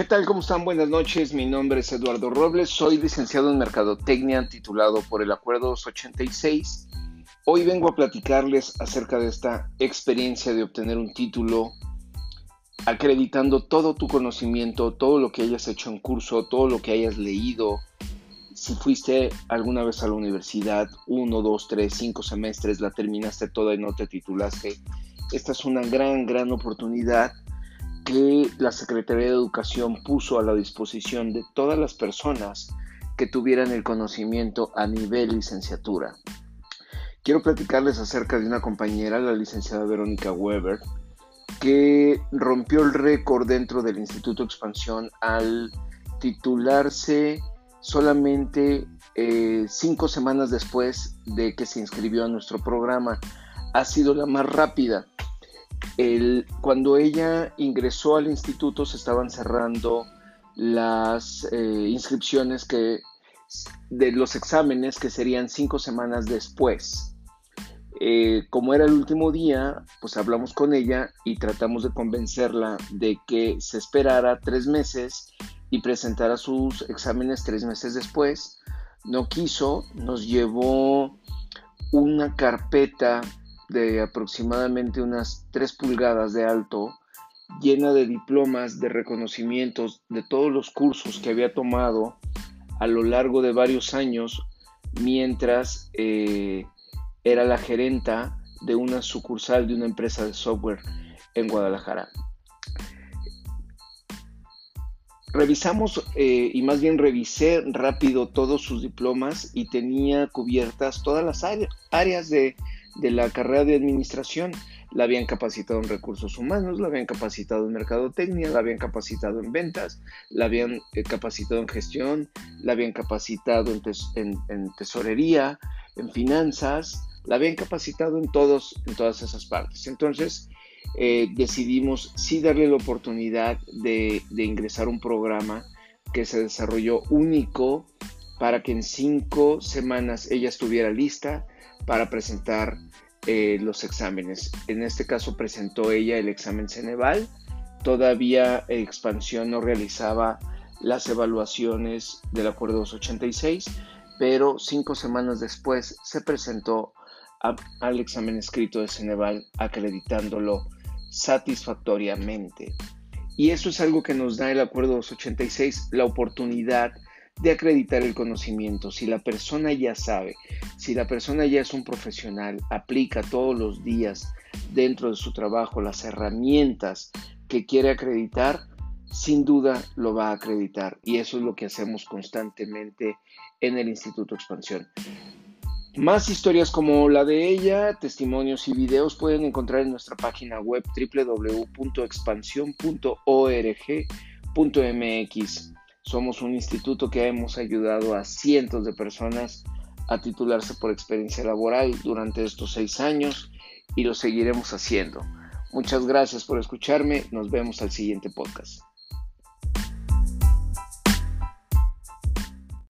¿Qué tal? ¿Cómo están? Buenas noches. Mi nombre es Eduardo Robles. Soy licenciado en Mercadotecnia, titulado por el Acuerdo 286. Hoy vengo a platicarles acerca de esta experiencia de obtener un título acreditando todo tu conocimiento, todo lo que hayas hecho en curso, todo lo que hayas leído. Si fuiste alguna vez a la universidad, uno, dos, tres, cinco semestres, la terminaste toda y no te titulaste. Esta es una gran, gran oportunidad que la Secretaría de Educación puso a la disposición de todas las personas que tuvieran el conocimiento a nivel licenciatura. Quiero platicarles acerca de una compañera, la licenciada Verónica Weber, que rompió el récord dentro del Instituto Expansión al titularse solamente eh, cinco semanas después de que se inscribió a nuestro programa. Ha sido la más rápida cuando ella ingresó al instituto se estaban cerrando las eh, inscripciones que, de los exámenes que serían cinco semanas después. Eh, como era el último día, pues hablamos con ella y tratamos de convencerla de que se esperara tres meses y presentara sus exámenes tres meses después. No quiso, nos llevó una carpeta de aproximadamente unas 3 pulgadas de alto, llena de diplomas, de reconocimientos de todos los cursos que había tomado a lo largo de varios años mientras eh, era la gerenta de una sucursal de una empresa de software en Guadalajara. Revisamos eh, y más bien revisé rápido todos sus diplomas y tenía cubiertas todas las áreas de de la carrera de administración. La habían capacitado en recursos humanos, la habían capacitado en mercadotecnia, la habían capacitado en ventas, la habían eh, capacitado en gestión, la habían capacitado en, tesorería, en finanzas, la habían capacitado en, todos, en todas esas partes. Entonces, eh, decidimos sí darle la oportunidad de, de, ingresar un programa que se desarrolló único para que en cinco semanas ella estuviera lista para presentar eh, los exámenes. En este caso presentó ella el examen Ceneval. Todavía Expansión no realizaba las evaluaciones del Acuerdo 286, pero cinco semanas después se presentó al examen escrito de Ceneval acreditándolo satisfactoriamente. Y eso es algo que nos da el Acuerdo 286, la oportunidad de acreditar el conocimiento. Si la persona ya sabe, si la persona ya es un profesional, aplica todos los días dentro de su trabajo las herramientas que quiere acreditar, sin duda lo va a acreditar. Y eso es lo que hacemos constantemente en el Instituto Expansión. Más historias como la de ella, testimonios y videos pueden encontrar en nuestra página web www.expansión.org.mx. Somos un instituto que hemos ayudado a cientos de personas a titularse por experiencia laboral durante estos seis años y lo seguiremos haciendo. Muchas gracias por escucharme. Nos vemos al siguiente podcast.